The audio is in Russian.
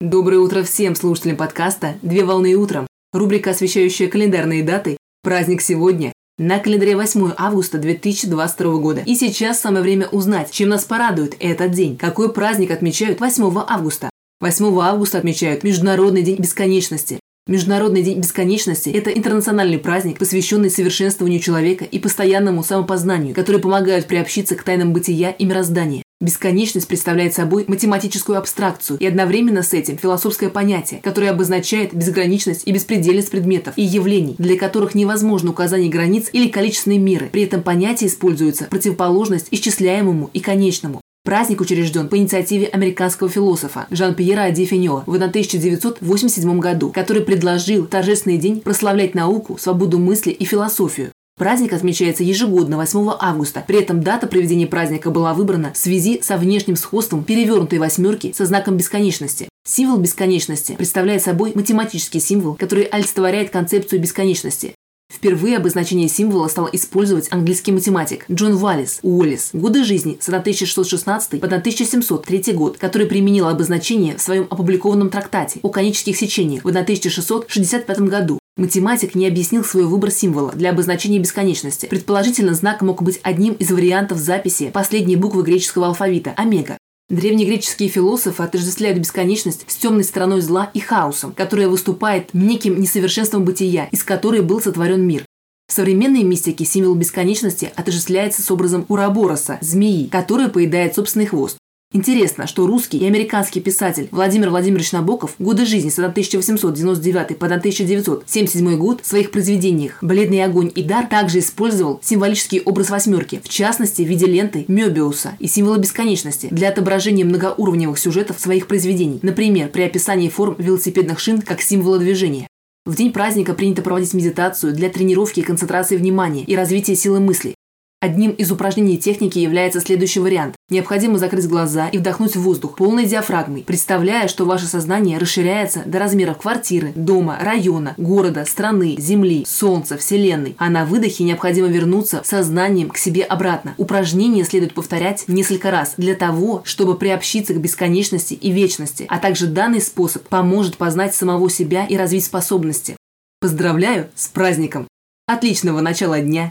Доброе утро всем слушателям подкаста «Две волны утром». Рубрика, освещающая календарные даты. Праздник сегодня. На календаре 8 августа 2022 года. И сейчас самое время узнать, чем нас порадует этот день. Какой праздник отмечают 8 августа? 8 августа отмечают Международный день бесконечности. Международный день бесконечности – это интернациональный праздник, посвященный совершенствованию человека и постоянному самопознанию, который помогают приобщиться к тайнам бытия и мироздания. Бесконечность представляет собой математическую абстракцию и одновременно с этим философское понятие, которое обозначает безграничность и беспредельность предметов и явлений, для которых невозможно указание границ или количественной меры. При этом понятие используется противоположность исчисляемому и конечному. Праздник учрежден по инициативе американского философа Жан-Пьера Ади Финьо в 1987 году, который предложил торжественный день прославлять науку, свободу мысли и философию. Праздник отмечается ежегодно 8 августа. При этом дата проведения праздника была выбрана в связи со внешним сходством перевернутой восьмерки со знаком бесконечности. Символ бесконечности представляет собой математический символ, который олицетворяет концепцию бесконечности. Впервые обозначение символа стал использовать английский математик Джон Валлис Уоллес. Годы жизни с 1616 по 1703 год, который применил обозначение в своем опубликованном трактате о конических сечениях в 1665 году. Математик не объяснил свой выбор символа для обозначения бесконечности. Предположительно, знак мог быть одним из вариантов записи последней буквы греческого алфавита – омега. Древнегреческие философы отождествляют бесконечность с темной стороной зла и хаосом, которая выступает неким несовершенством бытия, из которой был сотворен мир. В современной мистике символ бесконечности отождествляется с образом Урабороса, змеи, которая поедает собственный хвост. Интересно, что русский и американский писатель Владимир Владимирович Набоков годы жизни с 1899 по 1977 год в своих произведениях «Бледный огонь» и «Дар» также использовал символический образ восьмерки, в частности в виде ленты Мёбиуса и символа бесконечности для отображения многоуровневых сюжетов своих произведений, например, при описании форм велосипедных шин как символа движения. В день праздника принято проводить медитацию для тренировки и концентрации внимания и развития силы мысли. Одним из упражнений техники является следующий вариант. Необходимо закрыть глаза и вдохнуть воздух полной диафрагмой, представляя, что ваше сознание расширяется до размеров квартиры, дома, района, города, страны, земли, солнца, вселенной. А на выдохе необходимо вернуться сознанием к себе обратно. Упражнение следует повторять несколько раз для того, чтобы приобщиться к бесконечности и вечности, а также данный способ поможет познать самого себя и развить способности. Поздравляю с праздником! Отличного начала дня!